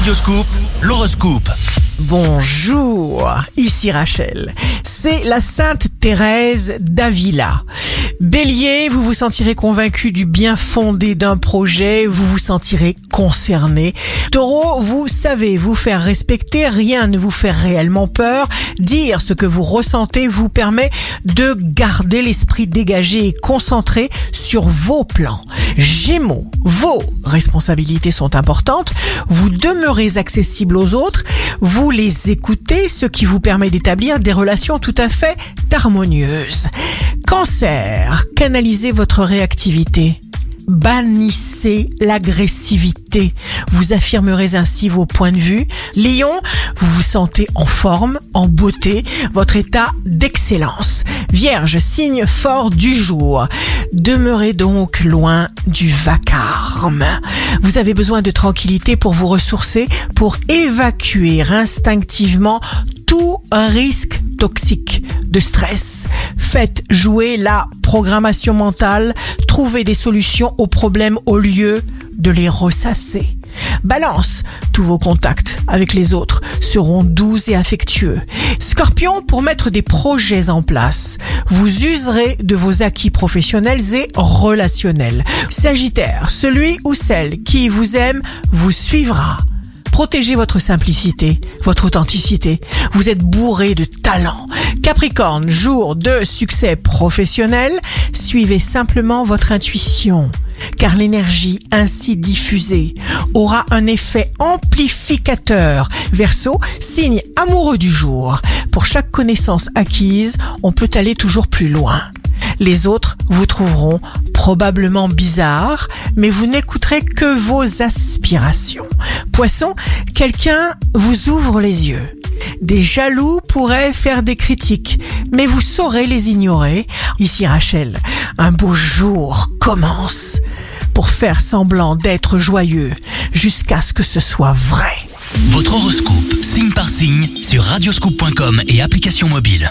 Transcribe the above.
Radioscoop, l'horoscope. Bonjour, ici Rachel. C'est la Sainte Thérèse d'Avila. Bélier, vous vous sentirez convaincu du bien fondé d'un projet, vous vous sentirez concerné. Taureau, vous savez vous faire respecter, rien ne vous fait réellement peur. Dire ce que vous ressentez vous permet de garder l'esprit dégagé et concentré sur vos plans. Gémeaux, vos responsabilités sont importantes, vous demeurez accessible aux autres, vous les écoutez, ce qui vous permet d'établir des relations à fait harmonieuses. Cancer, canalisez votre réactivité. Bannissez l'agressivité. Vous affirmerez ainsi vos points de vue. Lion, vous vous sentez en forme, en beauté, votre état d'excellence. Vierge, signe fort du jour. Demeurez donc loin du vacarme. Vous avez besoin de tranquillité pour vous ressourcer, pour évacuer instinctivement tout risque toxique de stress. Faites jouer la programmation mentale, trouvez des solutions aux problèmes au lieu de les ressasser. Balance, tous vos contacts avec les autres seront doux et affectueux. Scorpion, pour mettre des projets en place, vous userez de vos acquis professionnels et relationnels. Sagittaire, celui ou celle qui vous aime vous suivra. Protégez votre simplicité, votre authenticité. Vous êtes bourré de talent. Capricorne, jour de succès professionnel, suivez simplement votre intuition, car l'énergie ainsi diffusée aura un effet amplificateur. Verseau, signe amoureux du jour. Pour chaque connaissance acquise, on peut aller toujours plus loin. Les autres vous trouveront probablement bizarre, mais vous n'écouterez que vos aspirations. Poisson, quelqu'un vous ouvre les yeux. Des jaloux pourraient faire des critiques, mais vous saurez les ignorer. Ici Rachel, un beau jour commence pour faire semblant d'être joyeux jusqu'à ce que ce soit vrai. Votre horoscope, signe par signe, sur radioscoop.com et application mobile.